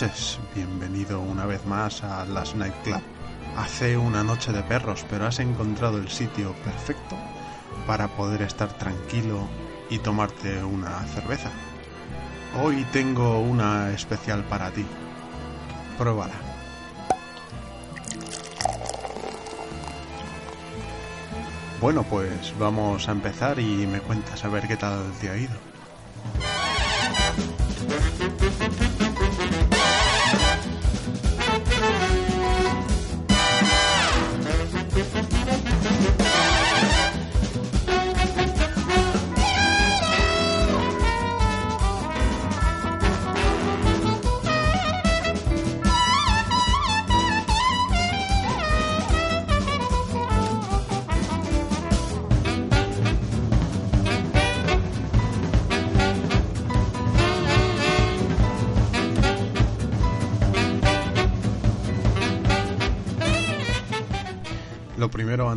noches, bienvenido una vez más a Las Nightclub. Hace una noche de perros, pero has encontrado el sitio perfecto para poder estar tranquilo y tomarte una cerveza. Hoy tengo una especial para ti. Pruébala. Bueno, pues vamos a empezar y me cuentas a ver qué tal te ha ido.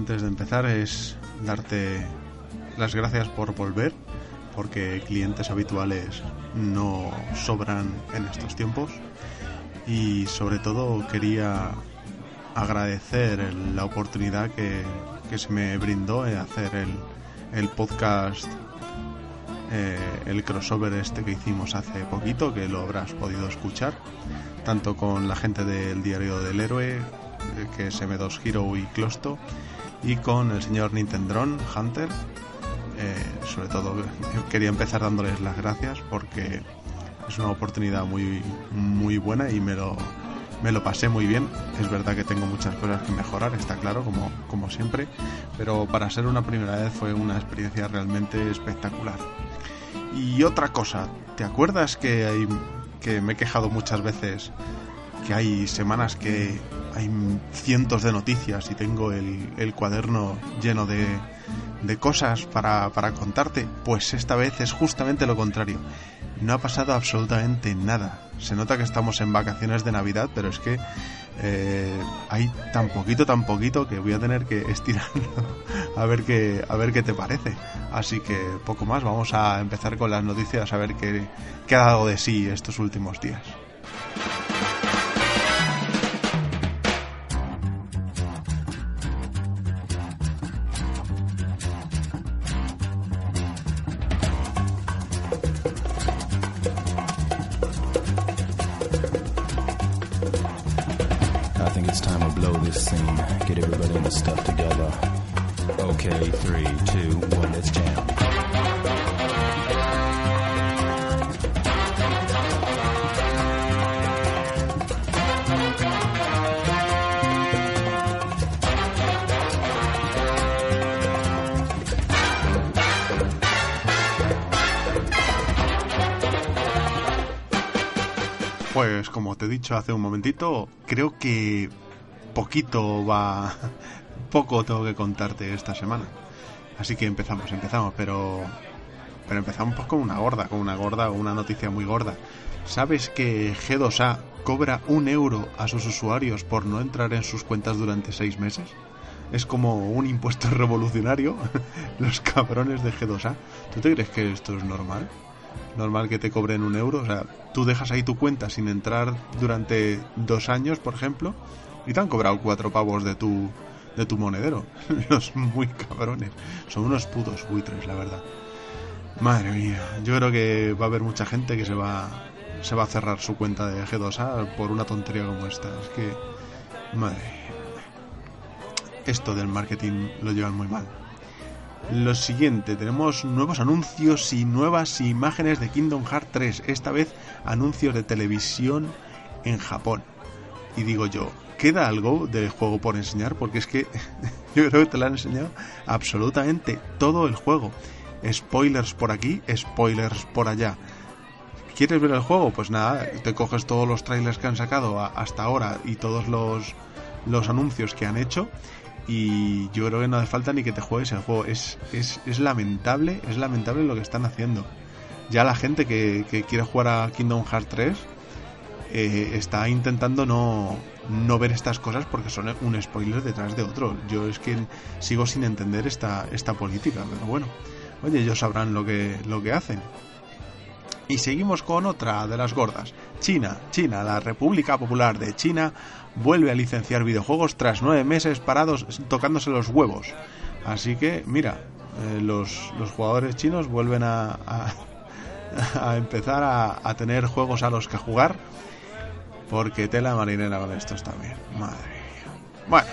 Antes de empezar es darte las gracias por volver, porque clientes habituales no sobran en estos tiempos. Y sobre todo quería agradecer la oportunidad que, que se me brindó de hacer el, el podcast, eh, el crossover este que hicimos hace poquito, que lo habrás podido escuchar, tanto con la gente del Diario del Héroe, eh, que es M2 Hero y Closto, y con el señor Nintendron Hunter. Eh, sobre todo quería empezar dándoles las gracias porque es una oportunidad muy, muy buena y me lo, me lo pasé muy bien. Es verdad que tengo muchas cosas que mejorar, está claro, como, como siempre, pero para ser una primera vez fue una experiencia realmente espectacular. Y otra cosa, ¿te acuerdas que, hay, que me he quejado muchas veces que hay semanas que hay cientos de noticias y tengo el, cuaderno lleno de, de cosas para, contarte? Pues esta vez es justamente lo contrario. No ha pasado absolutamente nada. Se nota que estamos en vacaciones de Navidad, pero es que eh, hay tan poquito, tan poquito que voy a tener que estirarlo a ver qué, a ver qué te parece. Así que poco más, vamos a empezar con las noticias a ver qué ha dado de sí estos últimos días. Creo que poquito va, poco tengo que contarte esta semana. Así que empezamos, empezamos, pero pero empezamos pues con una gorda, con una gorda, una noticia muy gorda. ¿Sabes que G2A cobra un euro a sus usuarios por no entrar en sus cuentas durante seis meses? Es como un impuesto revolucionario, los cabrones de G2A. ¿Tú te crees que esto es normal? Normal que te cobren un euro. O sea, tú dejas ahí tu cuenta sin entrar durante dos años, por ejemplo, y te han cobrado cuatro pavos de tu, de tu monedero. Los muy cabrones. Son unos putos buitres, la verdad. Madre mía, yo creo que va a haber mucha gente que se va, se va a cerrar su cuenta de G2A por una tontería como esta. Es que, madre esto del marketing lo llevan muy mal. Lo siguiente, tenemos nuevos anuncios y nuevas imágenes de Kingdom Hearts 3, esta vez anuncios de televisión en Japón. Y digo yo, ¿queda algo del juego por enseñar? Porque es que yo creo que te lo han enseñado absolutamente todo el juego. Spoilers por aquí, spoilers por allá. ¿Quieres ver el juego? Pues nada, te coges todos los trailers que han sacado hasta ahora y todos los, los anuncios que han hecho y yo creo que no hace falta ni que te juegues el juego. Es, es, es lamentable, es lamentable lo que están haciendo. Ya la gente que, quiere jugar a Kingdom Hearts 3 eh, está intentando no, no ver estas cosas porque son un spoiler detrás de otro. Yo es que sigo sin entender esta, esta política, pero bueno, oye, ellos sabrán lo que, lo que hacen. Y seguimos con otra de las gordas. China, China, la República Popular de China vuelve a licenciar videojuegos tras nueve meses parados tocándose los huevos. Así que, mira, eh, los, los, jugadores chinos vuelven a, a, empezar a, tener juegos a los que jugar. Porque tela marinera con estos también. Madre mía. Bueno,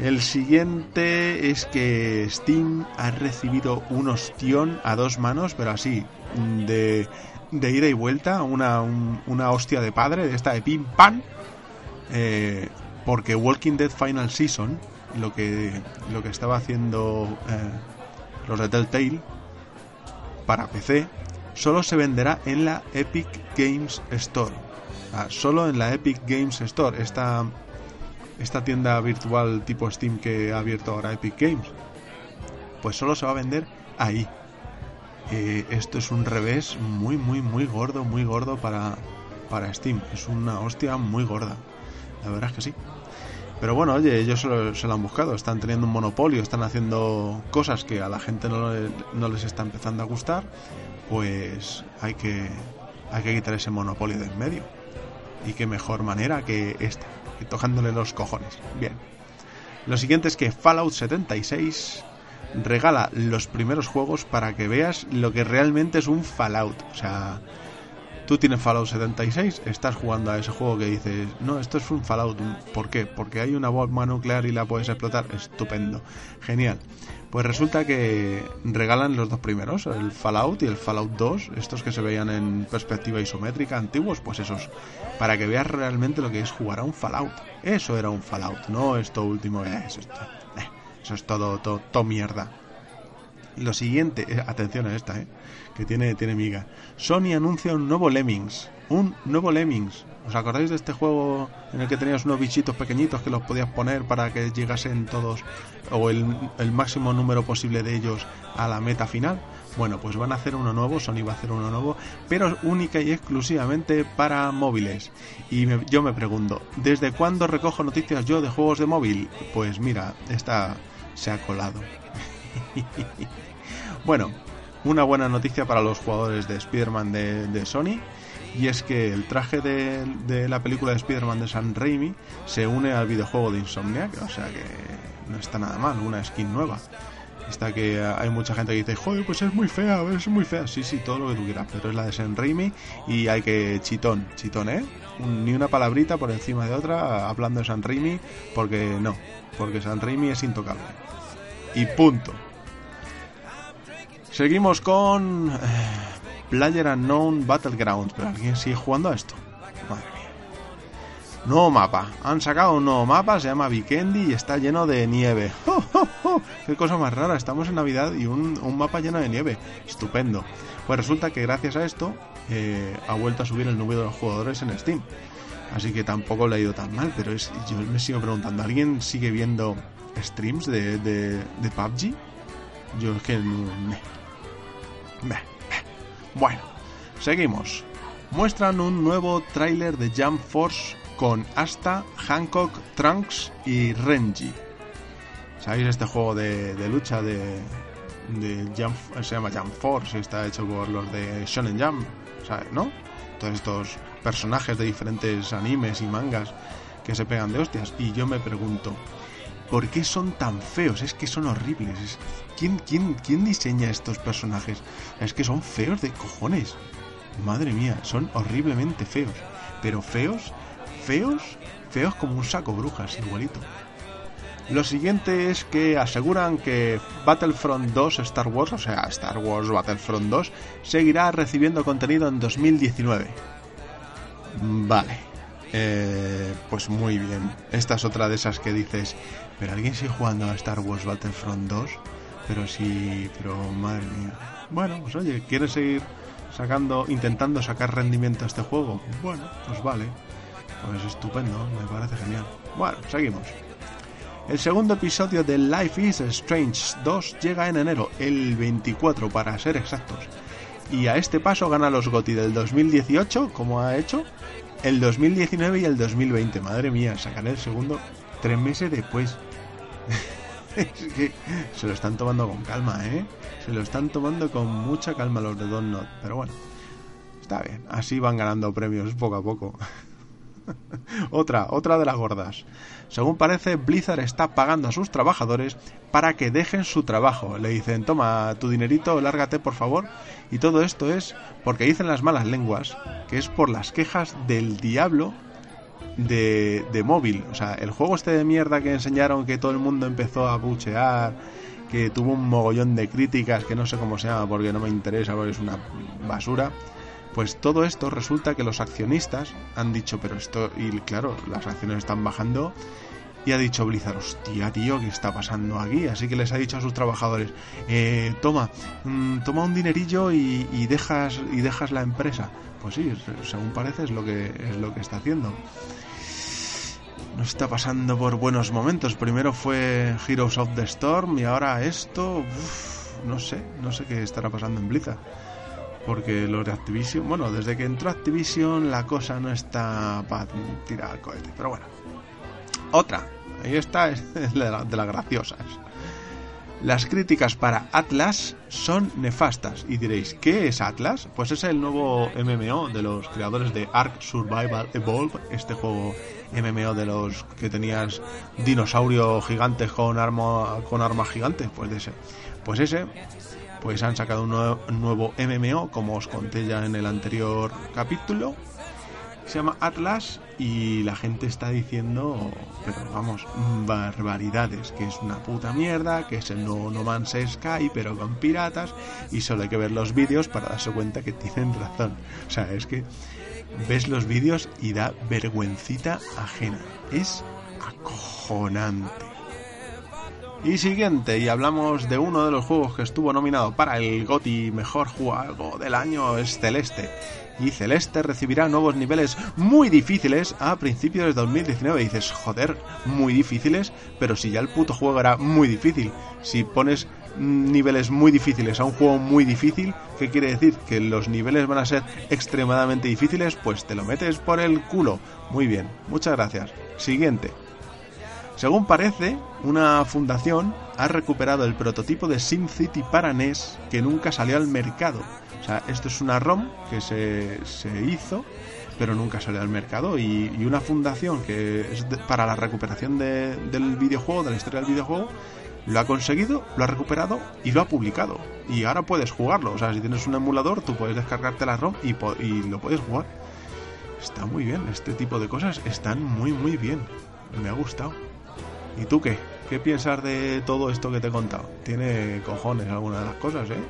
el siguiente es que Steam ha recibido un ostión a dos manos, pero así, de, de ida y vuelta, una, una hostia de padre, de esta de pim pam, eh, porque Walking Dead Final Season, lo que, lo que estaba haciendo eh, los de Telltale para PC, solo se venderá en la Epic Games Store. solo en la Epic Games Store, esta, esta tienda virtual tipo Steam que ha abierto ahora Epic Games. Pues solo se va a vender ahí. Eh, esto es un revés muy, muy, muy gordo, muy gordo para, para Steam. Es una hostia muy gorda. La verdad es que sí. Pero bueno, oye, ellos se lo, han buscado, están teniendo un monopolio, están haciendo cosas que a la gente no, no, les está empezando a gustar, pues hay que, hay que quitar ese monopolio de en medio. Y qué mejor manera que esta, que tocándole los cojones. Bien. Lo siguiente es que Fallout 76 regala los primeros juegos para que veas lo que realmente es un Fallout. O sea, Tú tienes Fallout 76, estás jugando a ese juego que dices, no, esto es un Fallout. ¿Por qué? Porque hay una bomba nuclear y la puedes explotar. Estupendo. Genial. Pues resulta que regalan los dos primeros, el Fallout y el Fallout 2, estos que se veían en perspectiva isométrica antiguos, pues esos, para que veas realmente lo que es jugar a un Fallout. Eso era un Fallout, no esto último, eh, eso, eh, eso es todo, todo, todo mierda. Lo siguiente, eh, atención a esta, eh, que tiene, tiene miga. Sony anuncia un nuevo Lemmings. Un nuevo Lemmings. ¿Os acordáis de este juego en el que tenías unos bichitos pequeñitos que los podías poner para que llegasen todos o el, el máximo número posible de ellos a la meta final? Bueno, pues van a hacer uno nuevo, Sony va a hacer uno nuevo, pero única y exclusivamente para móviles. Y yo me pregunto, ¿desde cuándo recojo noticias yo de juegos de móvil? Pues mira, esta se ha colado. bueno, una buena noticia para los jugadores de Spider-Man de, Sony. Y es que el traje de, la película de Spider-Man de San Raimi se une al videojuego de Insomniac, o sea que no está nada mal, una skin nueva. Está que hay mucha gente que dice, joder, pues es muy fea, es muy fea. Sí, sí, todo lo que tú quieras, pero es la de San Raimi y hay que chitón, chitón, ¿eh? Ni una palabrita por encima de otra hablando de San Raimi, porque no, porque San Raimi es intocable. Y punto. Seguimos con eh, Player Unknown Battlegrounds. Pero alguien sigue jugando a esto. Madre mía. Nuevo mapa. Han sacado un nuevo mapa, se llama Vikendi y está lleno de nieve. Qué cosa más rara. Estamos en Navidad y un, mapa lleno de nieve. Estupendo. Pues resulta que gracias a esto eh, ha vuelto a subir el número de jugadores en Steam. Así que tampoco le ha ido tan mal. Pero es, yo me sigo preguntando, ¿alguien sigue viendo streams de, de, de PUBG? Yo es que... Bueno, seguimos. Muestran un nuevo tráiler de Jump Force con Asta, Hancock, Trunks y Renji. ¿Sabéis este juego de, lucha de, de Jump, se llama Jump Force, está hecho por los de Shonen Jump, ¿sabes? ¿No? Todos estos personajes de diferentes animes y mangas que se pegan de hostias. Y yo me pregunto, ¿por qué son tan feos? Es que son horribles. Es- ¿Quién, quién, ¿Quién diseña estos personajes? Es que son feos de cojones. Madre mía, son horriblemente feos. Pero feos, feos, feos como un saco brujas, igualito. Lo siguiente es que aseguran que Battlefront 2 Star Wars, o sea, Star Wars Battlefront 2, seguirá recibiendo contenido en 2019. Vale. Eh, pues muy bien. Esta es otra de esas que dices, pero alguien sigue jugando a Star Wars Battlefront 2, pero sí, pero madre mía. Bueno, pues oye, ¿quieres seguir sacando, intentando sacar rendimiento a este juego? Bueno, pues vale. Pues estupendo, me parece genial. Bueno, seguimos. El segundo episodio de Life is Strange 2 llega en enero, el 24 para ser exactos. Y a este paso gana los GOTY del 2018, como ha hecho, el 2019 y el 2020. Madre mía, sacaré el segundo tres meses después. es que se lo están tomando con calma, ¿eh? Se lo están tomando con mucha calma los de Don't Not. Pero bueno, está bien. Así van ganando premios poco a poco. otra, otra de las gordas. Según parece, Blizzard está pagando a sus trabajadores para que dejen su trabajo. Le dicen, toma tu dinerito, lárgate por favor. Y todo esto es porque dicen las malas lenguas que es por las quejas del diablo de, de móvil. O sea, el juego este de mierda que enseñaron que todo el mundo empezó a buchear, que tuvo un mogollón de críticas, que no sé cómo se llama porque no me interesa, porque es una basura. Pues todo esto resulta que los accionistas han dicho, pero esto, y claro, las acciones están bajando, y ha dicho Blizzard, hostia, tío, ¿qué está pasando aquí? Así que les ha dicho a sus trabajadores, eh, toma, mm, toma un dinerillo y, y dejas y dejas la empresa. Pues sí, se- según parece es lo que es lo que está haciendo. No está pasando por buenos momentos. Primero fue Heroes of the Storm y ahora esto, no sé, no sé qué estará pasando en Blizzard porque los de Activision, bueno, desde que entró Activision la cosa no está para tirar al cohete, pero bueno. Otra, ahí está, es de, la- de las graciosas. Las críticas para Atlas son nefastas. Y diréis, ¿qué es Atlas? Pues es el nuevo MMO de los creadores de Ark Survival Evolve, este juego MMO de los que tenías dinosaurios gigantes con arma con armas gigantes, pues de ese. Pues ese pues han sacado un nuevo, nuevo MMO, como os conté ya en el anterior capítulo. Se llama Atlas y la gente está diciendo, pero vamos, barbaridades, que es una puta mierda, que es el nuevo No Man's Sky, pero con piratas, y solo hay que ver los vídeos para darse cuenta que tienen razón. O sea, es que ves los vídeos y da vergüencita ajena. Es acojonante. Y siguiente, y hablamos de uno de los juegos que estuvo nominado para el GOTY Mejor Juego del Año, es Celeste. Y Celeste recibirá nuevos niveles muy difíciles a principios de 2019. Y dices, joder, muy difíciles, pero si ya el puto juego era muy difícil. Si pones niveles muy difíciles a un juego muy difícil, ¿qué quiere decir? Que los niveles van a ser extremadamente difíciles, pues te lo metes por el culo. Muy bien, muchas gracias. Siguiente. Según parece, una fundación ha recuperado el prototipo de SimCity para NES que nunca salió al mercado. O sea, esto es una ROM que se, se hizo, pero nunca salió al mercado. Y, y una fundación que es de- para la recuperación de- del videojuego, de la historia del videojuego, lo ha conseguido, lo ha recuperado y lo ha publicado. Y ahora puedes jugarlo. O sea, si tienes un emulador, tú puedes descargarte la ROM y, y lo puedes jugar. Está muy bien, este tipo de cosas están muy, muy bien. Me ha gustado. ¿Y tú qué? ¿Qué piensas de todo esto que te he contado? Tiene cojones alguna de las cosas, ¿eh?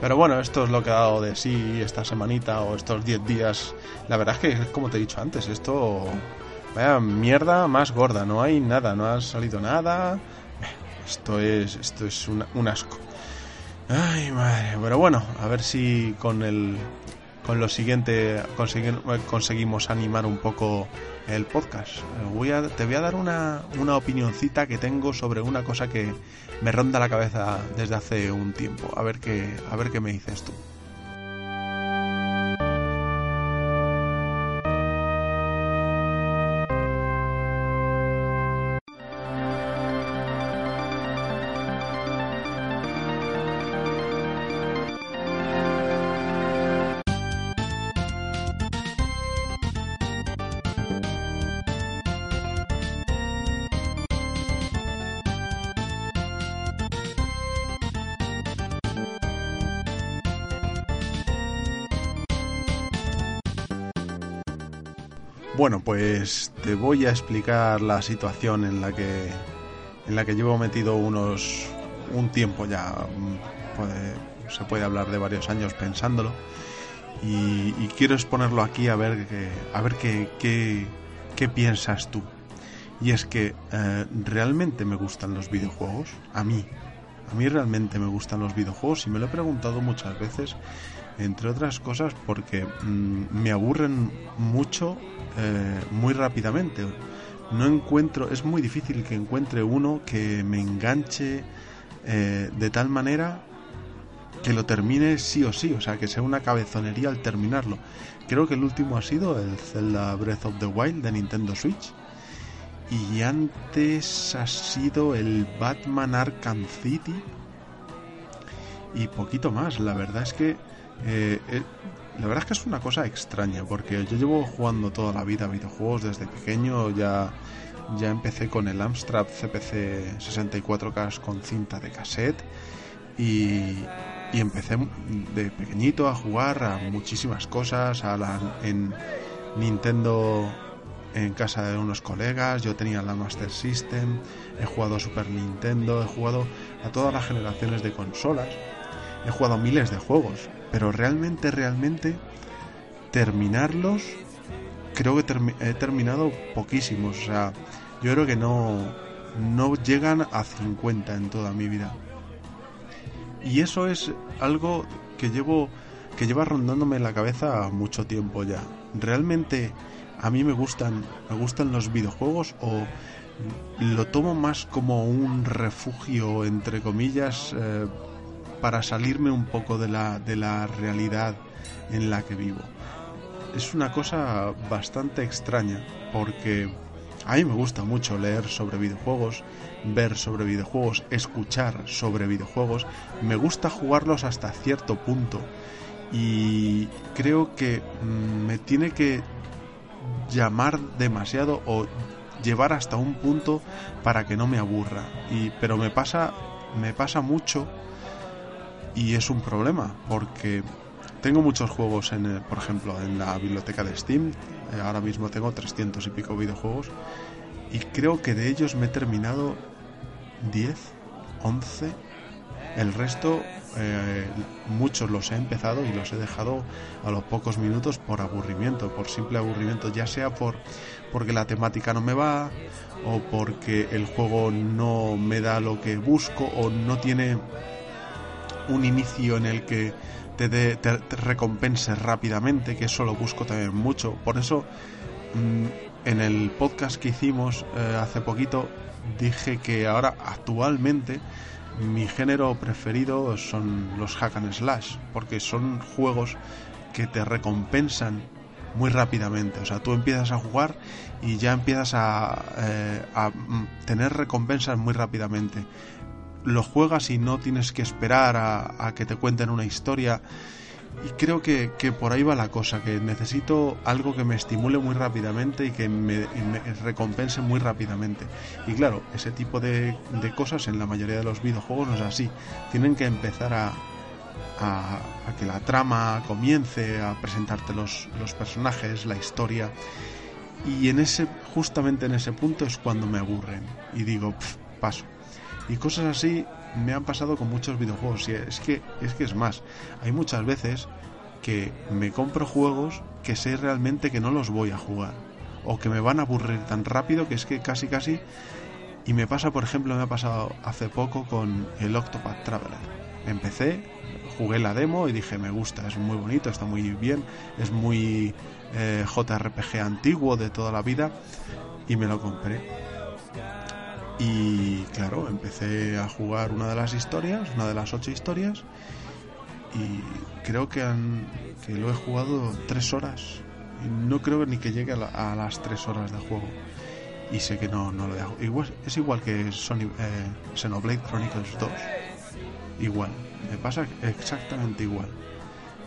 Pero bueno, esto es lo que ha dado de sí esta semanita o estos 10 días. La verdad es que como te he dicho antes, esto... Vaya mierda más gorda, no hay nada, no ha salido nada. Esto es, esto es un asco. Ay, madre. Pero bueno, a ver si con el con lo siguiente consegui- conseguimos animar un poco el podcast. Eh, te voy a dar una, una opinioncita que tengo sobre una cosa que me ronda la cabeza desde hace un tiempo. A ver qué, a ver qué me dices tú. Pues te voy a explicar la situación en la que en la que llevo metido unos un tiempo ya mm, puede- se puede hablar de varios años pensándolo. Y, quiero exponerlo aquí a ver que, a ver qué, qué, qué piensas tú. Y es que eh, realmente me gustan los videojuegos a mí. A mí realmente me gustan los videojuegos y me lo he preguntado muchas veces entre otras cosas porque mm, me aburren mucho eh, muy rápidamente no encuentro es muy difícil que encuentre uno que me enganche eh, de tal manera que lo termine sí o sí, o sea, que sea una cabezonería al terminarlo. Creo que el último ha sido el Zelda Breath of the Wild de Nintendo Switch. Y antes ha sido el Batman Arkham City. Y poquito más, la verdad es que... eh, eh, la verdad es que es una cosa extraña, porque yo llevo jugando toda la vida videojuegos desde pequeño, ya, ya empecé con el Amstrad CPC 64K con cinta de cassette y, y empecé de pequeñito a jugar a muchísimas cosas, a la, en Nintendo en casa de unos colegas, yo tenía la Master System, he jugado a Super Nintendo, he jugado a todas las generaciones de consolas, he jugado a miles de juegos, pero realmente, realmente terminarlos, creo que he terminado poquísimos, o sea, yo creo que no, no llegan a 50 en toda mi vida. Y eso es algo que llevo que lleva rondándome en la cabeza mucho tiempo ya. Realmente a mí me gustan me gustan los videojuegos o lo tomo más como un refugio entre comillas eh, para salirme un poco de la de la realidad en la que vivo. Es una cosa bastante extraña porque a mí me gusta mucho leer sobre videojuegos, ver sobre videojuegos, escuchar sobre videojuegos. Me gusta jugarlos hasta cierto punto. Y creo que mm, me tiene que llamar demasiado o llevar hasta un punto para que no me aburra. Y, pero me pasa, me pasa mucho y es un problema porque tengo muchos juegos, en, el- por ejemplo, en la biblioteca de Steam. Eh, ahora mismo tengo 300 y pico videojuegos. Y creo que de ellos me he terminado 10, 11. El resto, eh, muchos los he empezado y los he dejado a los pocos minutos por aburrimiento, por simple aburrimiento, ya sea por porque la temática no me va o porque el juego no me da lo que busco o no tiene un inicio en el que te, dé- te, recompense rápidamente, que eso lo busco también mucho. Por eso, mm, en el podcast que hicimos eh, hace poquito, dije que ahora, actualmente, mi género preferido son los hack and slash, porque son juegos que te recompensan muy rápidamente. O sea, tú empiezas a jugar y ya empiezas a, eh, mm, tener recompensas muy rápidamente lo juegas y no tienes que esperar a, que te cuenten una historia. Y creo que, que por ahí va la cosa, que necesito algo que me estimule muy rápidamente y que me, recompense muy rápidamente. Y claro, ese tipo de, de cosas en la mayoría de los videojuegos no es así. Tienen que empezar a, a, que la trama comience, a presentarte los, los personajes, la historia. Y en ese, justamente en ese punto es cuando me aburren. Y digo, "Pf, paso. Y cosas así me han pasado con muchos videojuegos. Y es que, es que es más, hay muchas veces que me compro juegos que sé realmente que no los voy a jugar. O que me van a aburrir tan rápido que es que casi casi... Y me pasa, por ejemplo, me ha pasado hace poco con el Octopath Traveler. Empecé, jugué la demo y dije, me gusta, es muy bonito, está muy bien, es muy eh, JRPG antiguo de toda la vida y me lo compré. Y claro, empecé a jugar una de las historias, una de las ocho historias, y creo que, lo he jugado tres horas. No creo ni que llegue a, la- a las tres horas de juego. Y sé que no, no lo dejo. Igual, es igual que Sony, eh, Xenoblade Chronicles 2. Igual. Me pasa exactamente igual.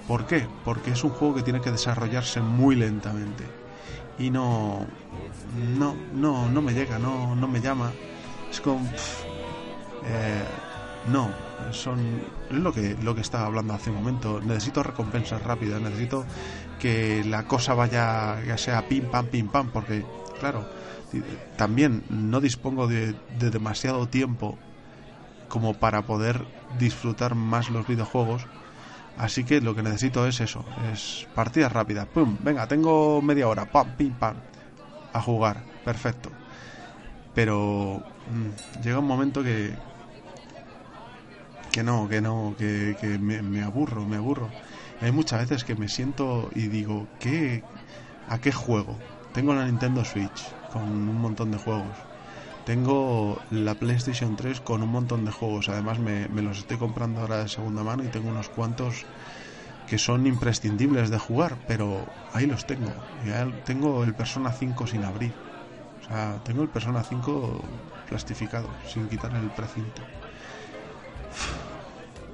¿Por qué? Porque es un juego que tiene que desarrollarse muy lentamente. Y no. No, no, no me llega, no, no me llama. Es como. eh, No, son lo que lo que estaba hablando hace un momento. Necesito recompensas rápidas, necesito que la cosa vaya ya sea pim pam pim pam, porque claro, también no dispongo de, de demasiado tiempo como para poder disfrutar más los videojuegos. Así que lo que necesito es eso, es partidas rápidas. Pum, venga, tengo media hora, pam, pim, pam, a jugar, perfecto. Pero llega un momento que que no, que no, que, me aburro, me aburro. Hay muchas veces que me siento y digo, ¿qué, ¿a qué juego? Tengo la Nintendo Switch con un montón de juegos. Tengo la PlayStation 3 con un montón de juegos. Además me, me los estoy comprando ahora de segunda mano y tengo unos cuantos que son imprescindibles de jugar, pero ahí los tengo. Ya tengo el Persona 5 sin abrir. O sea, tengo el Persona 5 plastificado, sin quitar el precinto.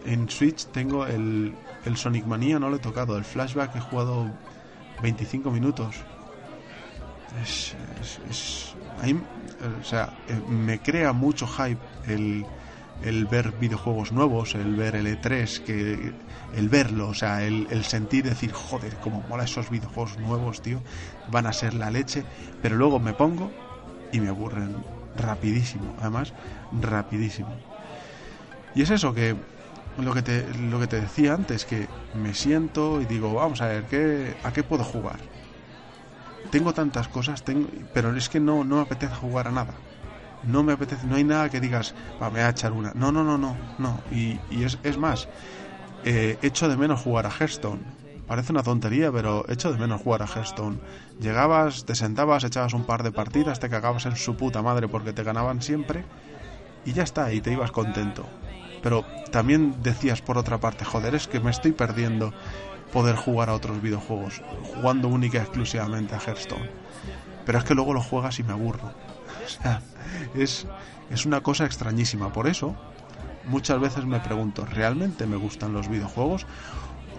En Switch tengo el, el Sonic Mania, no lo he tocado. El Flashback he jugado 25 minutos. Es, es, o sea, eh, me crea mucho hype el, el ver videojuegos nuevos, el ver el E3, que, el verlo, o sea, el, el sentir decir, joder, como mola esos videojuegos nuevos, tío, van a ser la leche, pero luego me pongo y me aburren rapidísimo, además, rapidísimo. Y es eso que lo que te, lo que te decía antes, que me siento y digo, vamos a ver, ¿qué, ¿a qué puedo jugar? Tengo tantas cosas, tengo, pero es que no, no me apetece jugar a nada. No me apetece, no hay nada que digas, va, me voy a echar una. No, no, no, no, no. Y, y es, es más, eh, echo de menos jugar a Hearthstone. Parece una tontería, pero echo de menos jugar a Hearthstone. Llegabas, te sentabas, echabas un par de partidas, te cagabas en su puta madre porque te ganaban siempre y ya está, y te ibas contento. Pero también decías por otra parte, joder, es que me estoy perdiendo poder jugar a otros videojuegos, jugando única y exclusivamente a Hearthstone. Pero es que luego lo juegas y me aburro. O sea, es, es una cosa extrañísima. Por eso, muchas veces me pregunto, ¿realmente me gustan los videojuegos?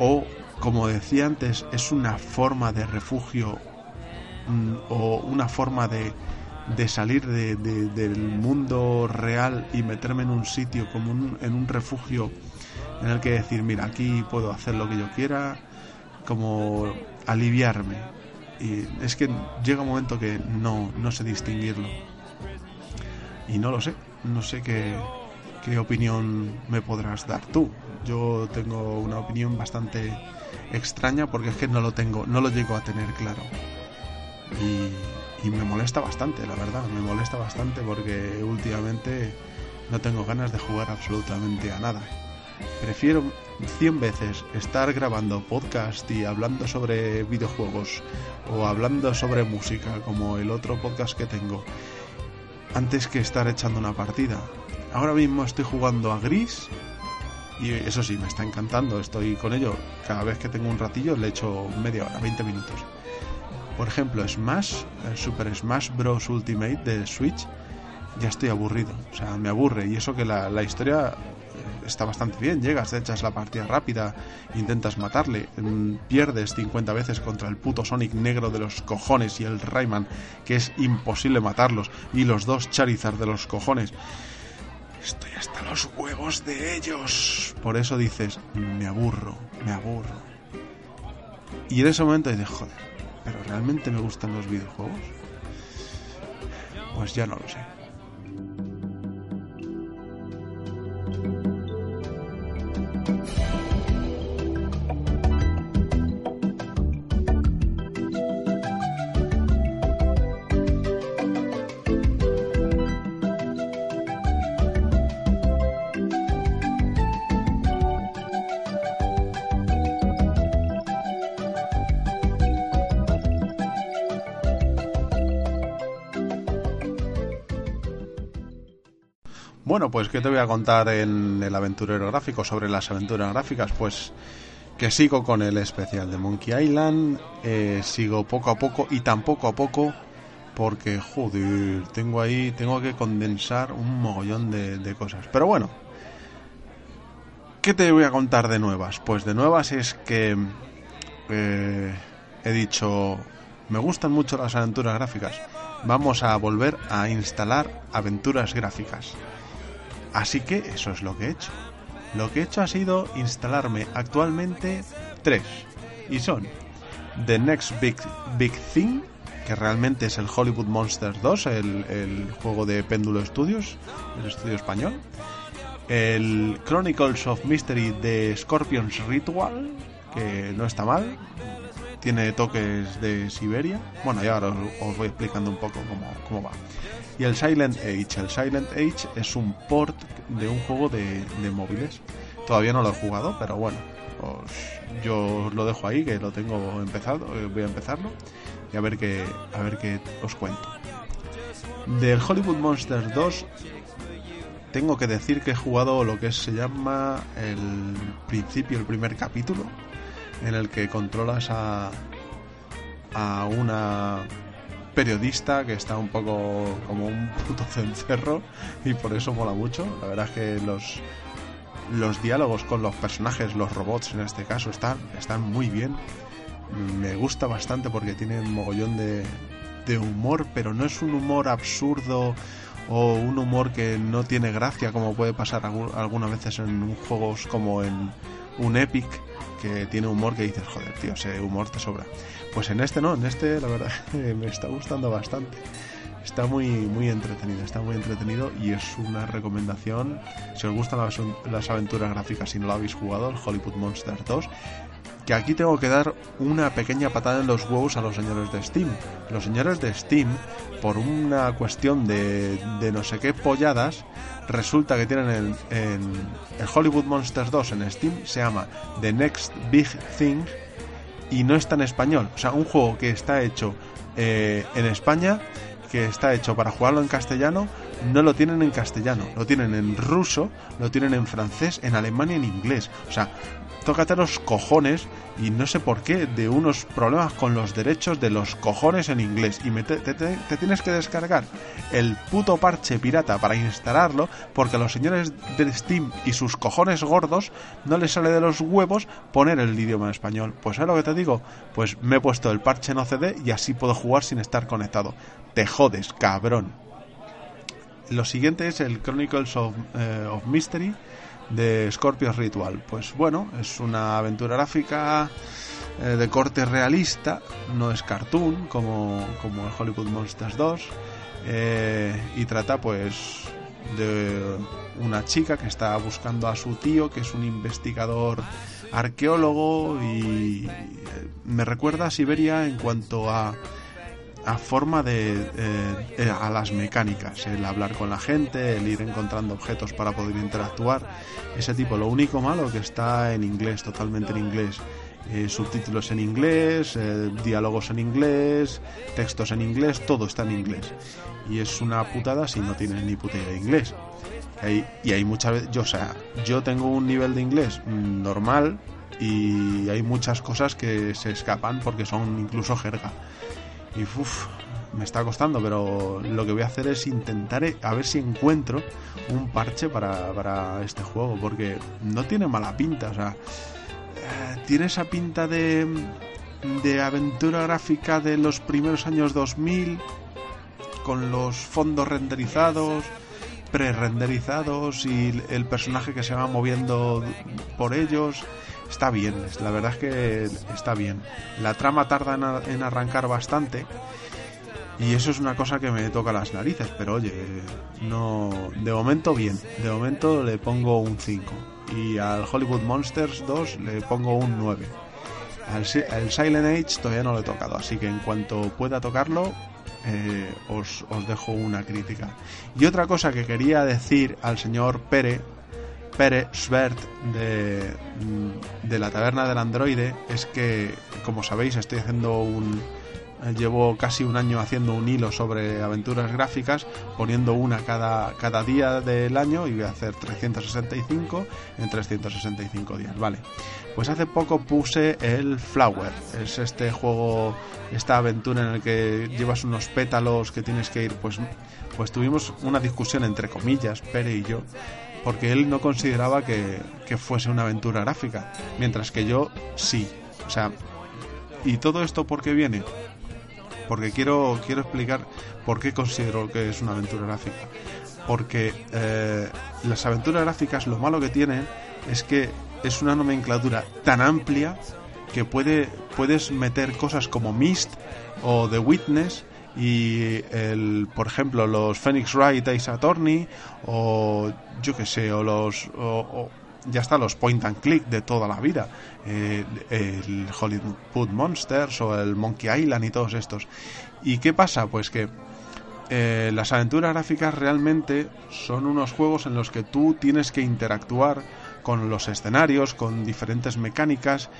O, como decía antes, es una forma de refugio mm, o una forma de, de salir de- de- del mundo real y meterme en un sitio como un- en un refugio en el que decir, mira, aquí puedo hacer lo que yo quiera, como aliviarme. Y es que llega un momento que no, no sé distinguirlo. Y no lo sé, no sé qué, qué opinión me podrás dar tú. Yo tengo una opinión bastante extraña porque es que no lo tengo, no lo llego a tener claro. Y, me molesta bastante, la verdad, me molesta bastante porque últimamente no tengo ganas de jugar absolutamente a nada. Prefiero 100 veces estar grabando podcast y hablando sobre videojuegos o hablando sobre música como el otro podcast que tengo antes que estar echando una partida. Ahora mismo estoy jugando a Gris y eso sí, me está encantando, estoy con ello. Cada vez que tengo un ratillo le echo media hora, 20 minutos. Por ejemplo, Smash, el Super Smash Bros. Ultimate de Switch, ya estoy aburrido. O sea, me aburre. Y eso que la, historia eh, está bastante bien. Llegas, echas la partida rápida, intentas matarle, mm, pierdes 50 veces contra el puto Sonic negro de los cojones y el Rayman, que es imposible matarlos, y los dos Charizard de los cojones. Estoy hasta los huevos de ellos. Por eso dices, me aburro, me aburro. Y en ese momento dices, joder, ¿pero realmente me gustan los videojuegos? Pues ya no lo sé. ¿Qué te voy a contar en el aventurero gráfico sobre las aventuras gráficas? Pues que sigo con el especial de Monkey Island, eh, sigo poco a poco y tan poco a poco porque, joder, tengo ahí, tengo que condensar un mogollón de, de cosas. Pero bueno, ¿qué te voy a contar de nuevas? Pues de nuevas es que eh, he dicho, me gustan mucho las aventuras gráficas, vamos a volver a instalar aventuras gráficas. Así que eso es lo que he hecho. Lo que he hecho ha sido instalarme actualmente tres. Y son The Next Big, Big Thing, que realmente es el Hollywood Monsters 2, el, el juego de Péndulo Studios, el estudio español. El Chronicles of Mystery de Scorpion's Ritual, que no está mal, tiene toques de Siberia. Bueno, ya ahora os, voy explicando un poco cómo, cómo, va. Y el Silent Age. El Silent Age es un port de un juego de, de móviles. Todavía no lo he jugado, pero bueno, os, yo os lo dejo ahí, que lo tengo empezado, eh, voy a empezarlo y a ver qué, a ver qué os cuento. Del Hollywood Monsters 2 tengo que decir que he jugado lo que se llama el principio, el primer capítulo, en el que controlas a, a una periodista que está un poco como un puto cencerro y por eso mola mucho. La verdad es que los, los diálogos con los personajes, los robots en este caso, están, están muy bien. Me gusta bastante porque tiene un mogollón de, de humor, pero no es un humor absurdo o un humor que no tiene gracia como puede pasar algunas veces en juegos como en un Epic que tiene humor que dices, joder, tío, ese humor te sobra. Pues en este no, en este la verdad me está gustando bastante. Está muy, muy entretenido, está muy entretenido y es una recomendación. Si os gustan las, aventuras gráficas y no lo habéis jugado, el Hollywood Monsters 2, que aquí tengo que dar una pequeña patada en los huevos a los señores de Steam. Los señores de Steam, por una cuestión de, de no sé qué polladas, resulta que tienen el, el Hollywood Monsters 2 en Steam, se llama The Next Big Thing y no está en español. O sea, un juego que está hecho eh, en España, que está hecho para jugarlo en castellano, no lo tienen en castellano, lo tienen en ruso, lo tienen en francés, en alemán y en inglés. O sea, tócate los cojones y no sé por qué, de unos problemas con los derechos de los cojones en inglés. Y me te, tienes que descargar el puto parche pirata para instalarlo porque a los señores de Steam y sus cojones gordos no les sale de los huevos poner el idioma en español. Pues ¿sabes lo que te digo? Pues me he puesto el parche no CD y así puedo jugar sin estar conectado. Te jodes, cabrón. Lo siguiente es el Chronicles of, eh, of Mystery de Scorpio's Ritual. Pues bueno, es una aventura gráfica eh, de corte realista, no es cartoon como, como el Hollywood Monsters 2, eh, y trata pues de una chica que está buscando a su tío, que es un investigador arqueólogo, y me recuerda a Siberia en cuanto a a forma de eh, a las mecánicas, el hablar con la gente, el ir encontrando objetos para poder interactuar, ese tipo. Lo único malo que está en inglés, totalmente en inglés. Eh, subtítulos en inglés, eh, diálogos en inglés, textos en inglés, todo está en inglés. Y es una putada si no tienes ni puta idea de inglés. Y hay muchas veces, yo, o sea, yo tengo un nivel de inglés normal y hay muchas cosas que se escapan porque son incluso jerga. Y me está costando, pero lo que voy a hacer es intentar eh, a ver si encuentro un parche para, para este juego, porque no tiene mala pinta, o sea, eh, tiene esa pinta de, de aventura gráfica de los primeros años 2000, con los fondos renderizados, pre-renderizados y el personaje que se va moviendo por ellos está bien, la verdad es que está bien. La trama tarda en, en, arrancar bastante y eso es una cosa que me toca las narices, pero oye, no de momento bien, de momento le pongo un 5 y al Hollywood Monsters 2 le pongo un 9. Al, Silent Age todavía no lo he tocado, así que en cuanto pueda tocarlo eh, os, os dejo una crítica. Y otra cosa que quería decir al señor Pere, Pere Schwert de, de la taberna del androide es que, como sabéis, estoy haciendo un... Llevo casi un año haciendo un hilo sobre aventuras gráficas, poniendo una cada, cada día del año y voy a hacer 365 en 365 días, ¿vale? Pues hace poco puse el Flower, es este juego, esta aventura en el que llevas unos pétalos que tienes que ir, pues, pues tuvimos una discusión entre comillas, Pere y yo, porque él no consideraba que, que, fuese una aventura gráfica, mientras que yo sí. O sea, ¿y todo esto por qué viene? porque quiero, quiero explicar por qué considero que es una aventura gráfica. Porque eh, las aventuras gráficas lo malo que tienen es que es una nomenclatura tan amplia que puede, puedes meter cosas como Mist o The Witness y el, por ejemplo los Phoenix Wright Ace Attorney o yo que sé o los o, ya está los point and click de toda la vida. Eh, el Hollywood Monsters o el Monkey Island y todos estos. Y qué pasa pues que eh, las aventuras gráficas realmente son unos juegos en los que tú tienes que interactuar con los escenarios, con diferentes mecánicas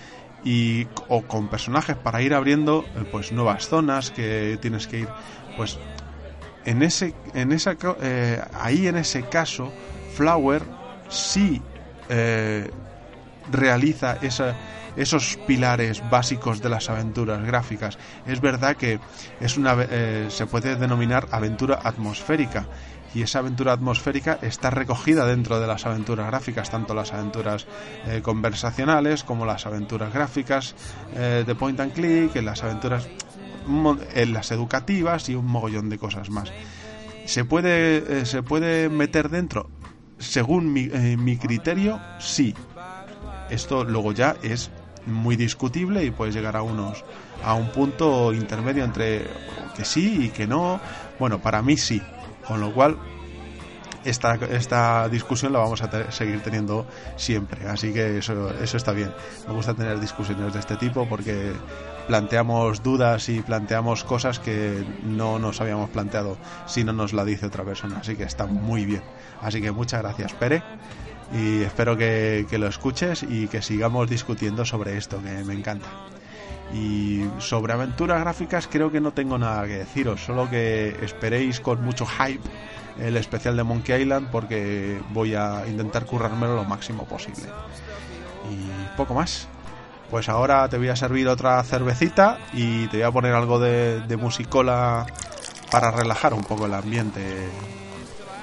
y o con personajes para ir abriendo eh, pues nuevas zonas que tienes que ir pues en ese en esa eh, ahí en ese caso Flower sí eh, realiza esa, esos pilares básicos de las aventuras gráficas. Es verdad que es una se puede denominar aventura atmosférica y esa aventura atmosférica está recogida dentro de las aventuras gráficas, tanto las aventuras eh, conversacionales como las aventuras gráficas eh, de point and click, en las aventuras en las educativas y un mogollón de cosas más. ¿Se puede, eh, ¿se puede meter dentro? Según mi, mi criterio, sí. Esto luego ya es muy discutible y puedes llegar a unos a un punto intermedio entre que sí y que no. Bueno, para mí sí, con lo cual, esta, esta discusión la vamos a seguir teniendo siempre. Así que eso, eso está bien. Me gusta tener discusiones de este tipo porque planteamos dudas y planteamos cosas que no nos habíamos planteado si no nos la dice otra persona. Así que está muy bien. Así que muchas gracias, Pere. Y espero que, que lo escuches y que sigamos discutiendo sobre esto, que me encanta. Y sobre aventuras gráficas creo que no tengo nada que deciros, solo que esperéis con mucho hype el especial de Monkey Island porque voy a intentar currármelo lo máximo posible. Y poco más. Pues ahora te voy a servir otra cervecita y te voy a poner algo de, de musicola para relajar un poco el ambiente.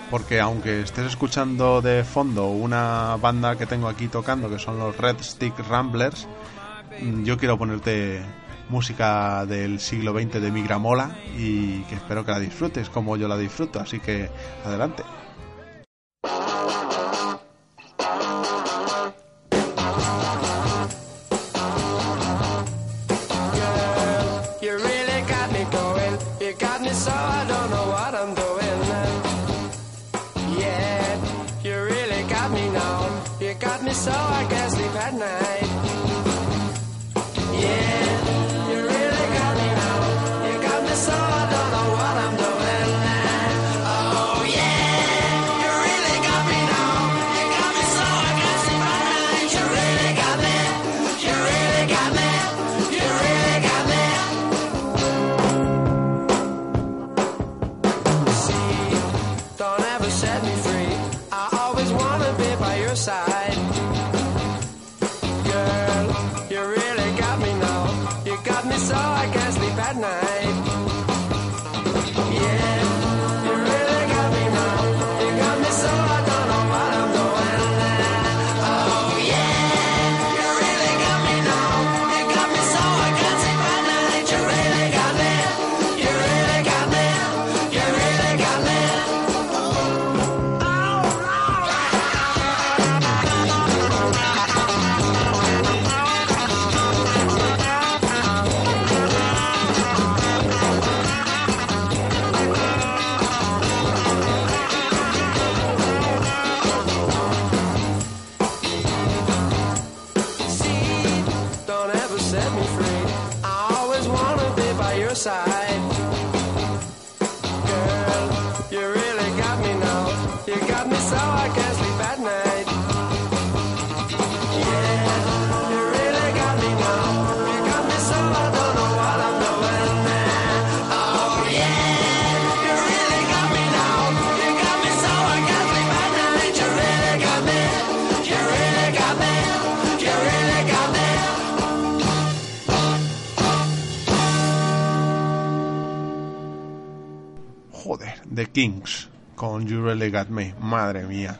Porque aunque estés escuchando de fondo una banda que tengo aquí tocando, que son los Red Stick Ramblers, yo quiero ponerte música del siglo XX de Migramola y que espero que la disfrutes como yo la disfruto, así que adelante. Kings con You Really. Madre mía.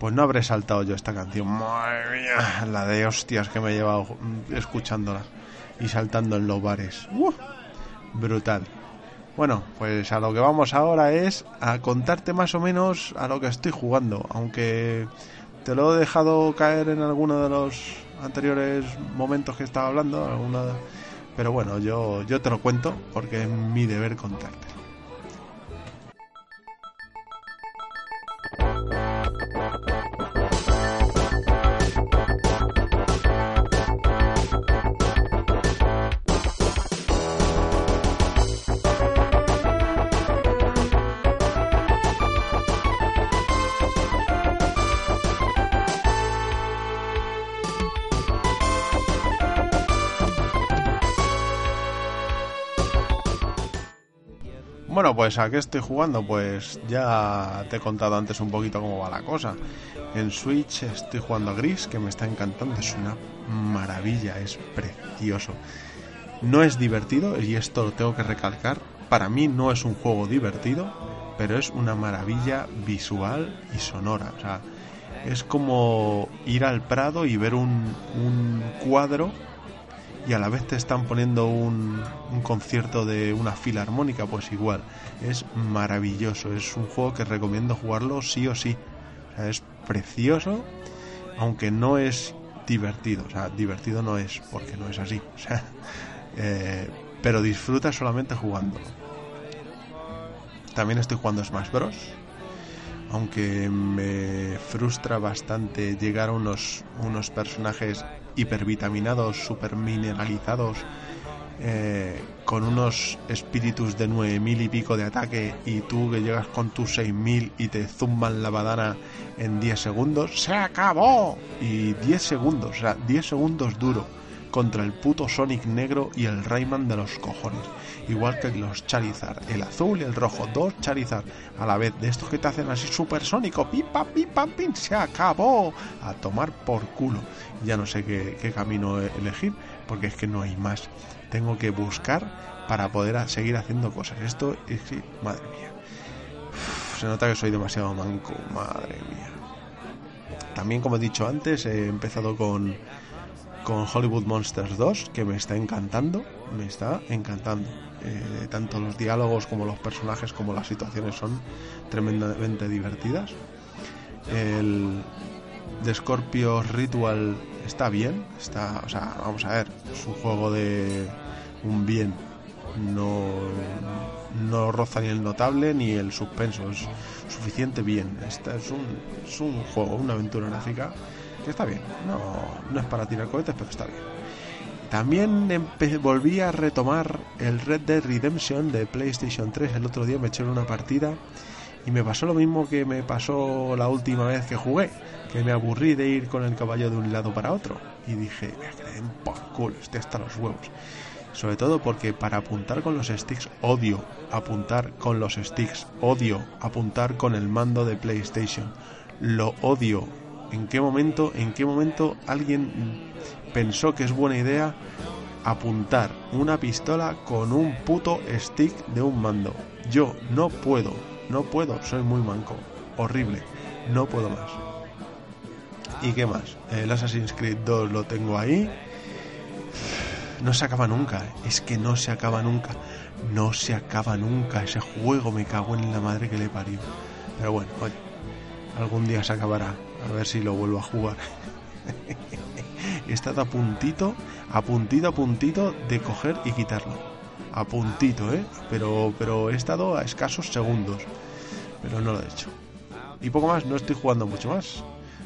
Pues no habré saltado yo esta canción. Madre mía. La de hostias que me he llevado escuchándola y saltando en los bares. brutal. Bueno, pues a lo que vamos ahora es a contarte más o menos a lo que estoy jugando, aunque te lo he dejado caer en alguno de los anteriores momentos que estaba hablando, alguna, pero bueno, yo, yo te lo cuento porque es mi deber contarte. Pues a qué estoy jugando, pues ya te he contado antes un poquito cómo va la cosa. En Switch estoy jugando a Gris, que me está encantando, es una maravilla, es precioso. No es divertido, y esto lo tengo que recalcar, para mí no es un juego divertido, pero es una maravilla visual y sonora. O sea, es como ir al Prado y ver un, un cuadro y a la vez te están poniendo un, un, concierto de una fila armónica, pues igual. Es maravilloso, es un juego que recomiendo jugarlo sí o sí. O sea, es precioso, aunque no es divertido. O sea, divertido no es, porque no es así. Eh, pero disfruta solamente jugando. También estoy jugando Smash Bros. Aunque me frustra bastante llegar a unos, unos personajes hipervitaminados, super mineralizados, eh, con unos espíritus de 9000 y pico de ataque, y tú que llegas con tus 6000 y te zumban la badana en 10 segundos, ¡se acabó! Y 10 segundos, o sea, 10 segundos duro contra el puto Sonic negro y el Rayman de los cojones. Igual que los Charizard, el azul y el rojo, dos Charizard a la vez, de estos que te hacen así supersónico, pipa, pipa, pim, se acabó, a tomar por culo. Ya no sé qué, camino elegir, porque es que no hay más. Tengo que buscar para poder seguir haciendo cosas. Esto es que, madre mía. Se nota que soy demasiado manco, madre mía. También, como he dicho antes, he empezado con con Hollywood Monsters 2, que me está encantando, me está encantando. Eh, tanto los diálogos como los personajes como las situaciones son tremendamente divertidas. El de Scorpio Ritual está bien, está, o sea, vamos a ver, es un juego de un bien, no, no roza ni el notable ni el suspenso, es suficiente bien. Esta es un, es un juego, una aventura gráfica que está bien. No, no es para tirar cohetes, pero está bien. También volví a retomar el Red Dead Redemption de PlayStation 3. El otro día me eché una partida y me pasó lo mismo que me pasó la última vez que jugué, que me aburrí de ir con el caballo de un lado para otro. Y dije, me quedé por culo, estoy hasta los huevos. Sobre todo porque para apuntar con los sticks odio apuntar con los sticks, odio apuntar con el mando de PlayStation. Lo odio, en qué momento, en qué momento alguien pensó que es buena idea apuntar una pistola con un puto stick de un mando. Yo no puedo, no puedo, soy muy manco, horrible, no puedo más. ¿Y qué más? El Assassin's Creed 2 lo tengo ahí. No se acaba nunca, es que no se acaba nunca, no se acaba nunca. Ese juego me cago en la madre que le parió. Pero bueno, oye, algún día se acabará. A ver si lo vuelvo a jugar. He estado a puntito, a puntito, a puntito de coger y quitarlo. A puntito, ¿eh? Pero, pero he estado a escasos segundos. Pero no lo he hecho. Y poco más, no estoy jugando mucho más.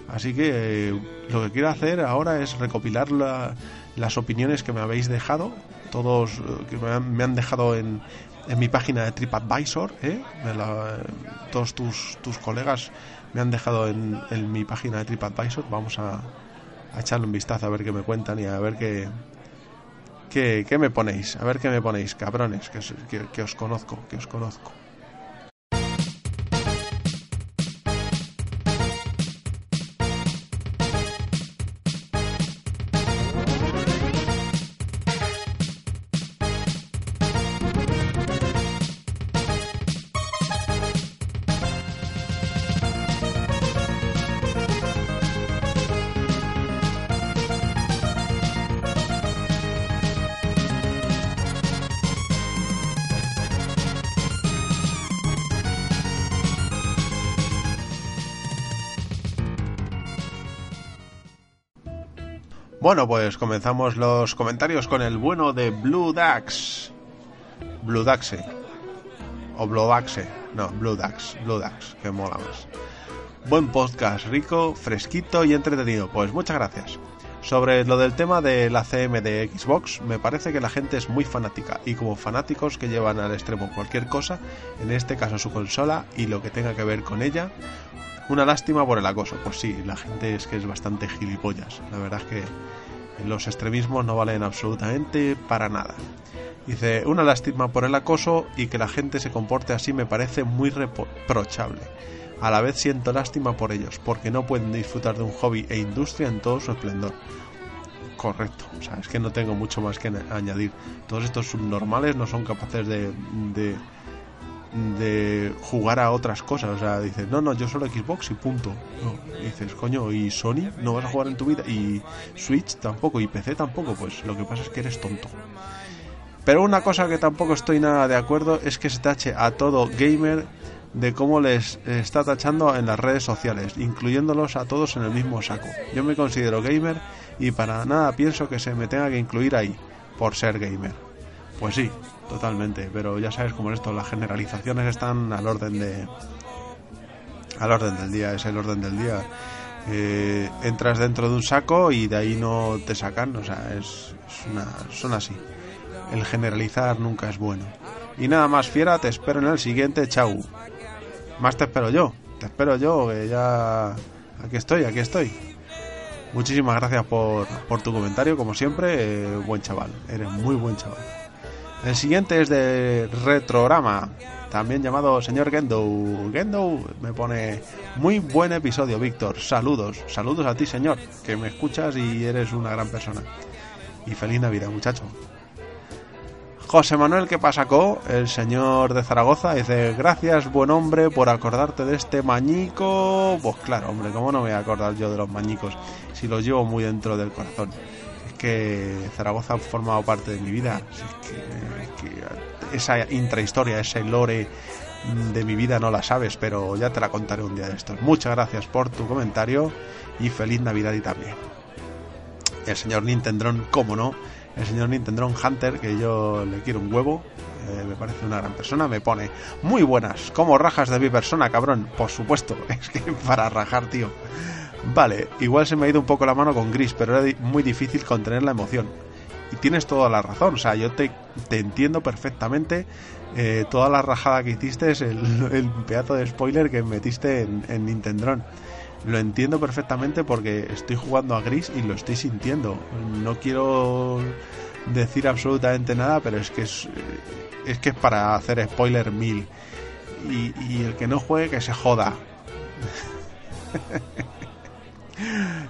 Así que eh, lo que quiero hacer ahora es recopilar la, las opiniones que me habéis dejado. Todos eh, que me han, me han dejado en, en, mi página de TripAdvisor. ¿eh? La, todos tus, tus colegas me han dejado en, en mi página de TripAdvisor. Vamos a, echarle un vistazo a ver qué me cuentan y a ver qué, qué, me ponéis. A ver qué me ponéis, cabrones, que, que os conozco, que os conozco. Bueno, pues comenzamos los comentarios con el bueno de Blue Dax. Blue Daxe. O Blue Daxe. No, Blue Dax. Blue Dax, que mola más. Buen podcast, rico, fresquito y entretenido. Pues muchas gracias. Sobre lo del tema de la CM de Xbox, me parece que la gente es muy fanática y como fanáticos que llevan al extremo cualquier cosa, en este caso su consola y lo que tenga que ver con ella, una lástima por el acoso. Pues sí, la gente es que es bastante gilipollas. La verdad es que los extremismos no valen absolutamente para nada. Dice, una lástima por el acoso y que la gente se comporte así me parece muy reprochable. A la vez siento lástima por ellos, porque no pueden disfrutar de un hobby e industria en todo su esplendor. Correcto, o sea, es que no tengo mucho más que añadir. Todos estos subnormales no son capaces de, de, de jugar a otras cosas. O sea, dices, no, no, yo solo Xbox y punto. Dices, coño, ¿y Sony no vas a jugar en tu vida? ¿Y Switch tampoco? ¿Y PC tampoco? Pues lo que pasa es que eres tonto. Pero una cosa que tampoco estoy nada de acuerdo es que se tache a todo gamer de cómo les está tachando en las redes sociales, incluyéndolos a todos en el mismo saco. Yo me considero gamer y para nada pienso que se me tenga que incluir ahí, por ser gamer. Pues sí, totalmente, pero ya sabes cómo es esto, las generalizaciones están al orden de... al orden del día, es el orden del día. Eh, entras dentro de un saco y de ahí no te sacan, o sea, es, es una, son así el generalizar nunca es bueno. Y nada más, fiera, te espero en el siguiente, chau. Más te espero yo, te espero yo, que ya... Aquí estoy, aquí estoy. Muchísimas gracias por, por tu comentario, como siempre, eh, buen chaval, eres muy buen chaval. El siguiente es de Retrograma, también llamado señor Gendo. Gendo me pone muy buen episodio, Víctor. Saludos, saludos a ti, señor, que me escuchas y eres una gran persona. Y feliz Navidad, muchacho. José Manuel que pasacó, el señor de Zaragoza, dice, gracias buen hombre por acordarte de este mañico. Pues claro, hombre, ¿cómo no me voy a acordar yo de los mañicos si los llevo muy dentro del corazón? Que Zaragoza ha formado parte de mi vida. Esa intrahistoria, ese lore de mi vida no la sabes, pero ya te la contaré un día de estos. Muchas gracias por tu comentario y feliz Navidad y también. El señor Nintendron, cómo no, el señor Nintendo Hunter, que yo le quiero un huevo, eh, me parece una gran persona, me pone muy buenas, como rajas de mi persona, cabrón. Por supuesto, es que para rajar, tío. Vale, igual se me ha ido un poco la mano con Gris, pero era muy difícil contener la emoción. Y tienes toda la razón, o sea, yo te, te entiendo perfectamente eh, toda la rajada que hiciste, es el, el, pedazo de spoiler que metiste en, en Nintendron lo entiendo perfectamente porque estoy jugando a Gris y lo estoy sintiendo. No quiero decir absolutamente nada, pero es que es, es que es para hacer spoiler mil. Y, y el que no juegue, que se joda.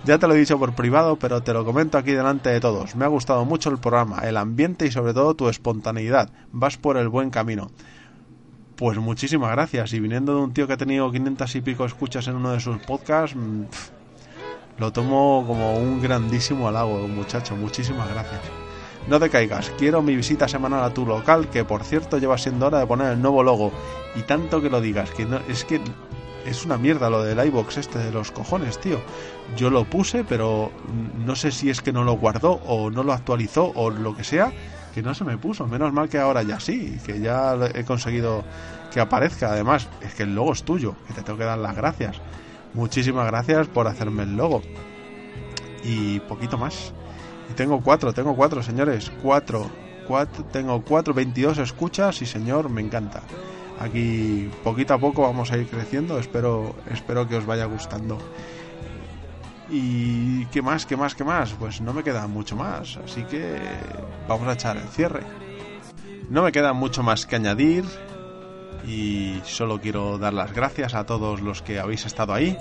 ya te lo he dicho por privado, pero te lo comento aquí delante de todos. Me ha gustado mucho el programa, el ambiente y sobre todo tu espontaneidad. Vas por el buen camino. Pues muchísimas gracias. Y viniendo de un tío que ha tenido 500 y pico escuchas en uno de sus podcasts, pff, lo tomo como un grandísimo halago, muchacho. Muchísimas gracias. No te caigas, quiero mi visita semanal a tu local, que por cierto lleva siendo hora de poner el nuevo logo. Y tanto que lo digas, que no, es que es una mierda lo del iBox este de los cojones, tío. Yo lo puse, pero no sé si es que no lo guardó o no lo actualizó o lo que sea que no se me puso. Menos mal que ahora ya sí, que ya he conseguido que aparezca. Además, es que el logo es tuyo, que te tengo que dar las gracias. Muchísimas gracias por hacerme el logo. Y poquito más. Y tengo cuatro, tengo cuatro, señores. Cuatro. cuatro tengo cuatro, 22 escuchas y señor, me encanta. Aquí poquito a poco vamos a ir creciendo. Espero, espero que os vaya gustando. Y qué más, qué más, qué más. Pues no me queda mucho más. Así que vamos a echar el cierre. No me queda mucho más que añadir. Y solo quiero dar las gracias a todos los que habéis estado ahí,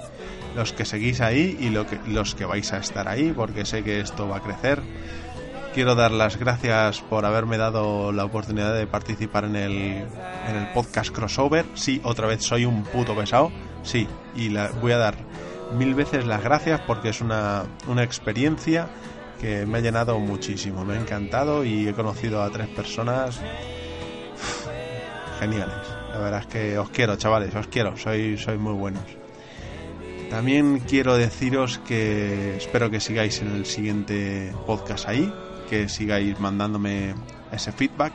los que seguís ahí y lo que, los que vais a estar ahí, porque sé que esto va a crecer. Quiero dar las gracias por haberme dado la oportunidad de participar en el, en el podcast crossover. Sí, otra vez soy un puto pesado. Sí, y la, voy a dar mil veces las gracias porque es una, una experiencia que me ha llenado muchísimo, me ha encantado y he conocido a tres personas geniales. La verdad es que os quiero, chavales, os quiero, sois, sois muy buenos. También quiero deciros que espero que sigáis en el siguiente podcast ahí, que sigáis mandándome ese feedback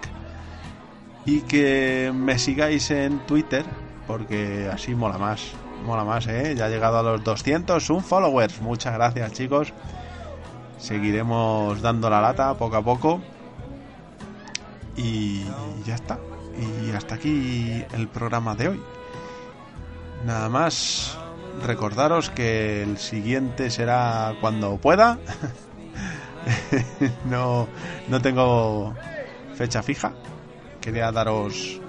y que me sigáis en Twitter porque así mola más. Mola más, ¿eh? Ya ha llegado a los 200, un followers. Muchas gracias, chicos. Seguiremos dando la lata poco a poco. Y ya está. Y hasta aquí el programa de hoy. Nada más recordaros que el siguiente será cuando pueda. no, no tengo fecha fija. Quería daros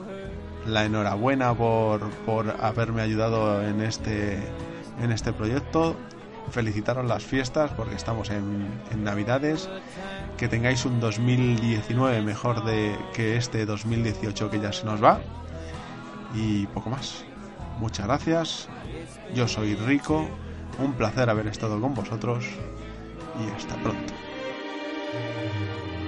la enhorabuena por, por haberme ayudado en este, en este proyecto. Felicitaros las fiestas porque estamos en, en Navidades. Que tengáis un 2019 mejor de, que este 2018 que ya se nos va. Y poco más. Muchas gracias. Yo soy Rico. Un placer haber estado con vosotros. Y hasta pronto. Senhor.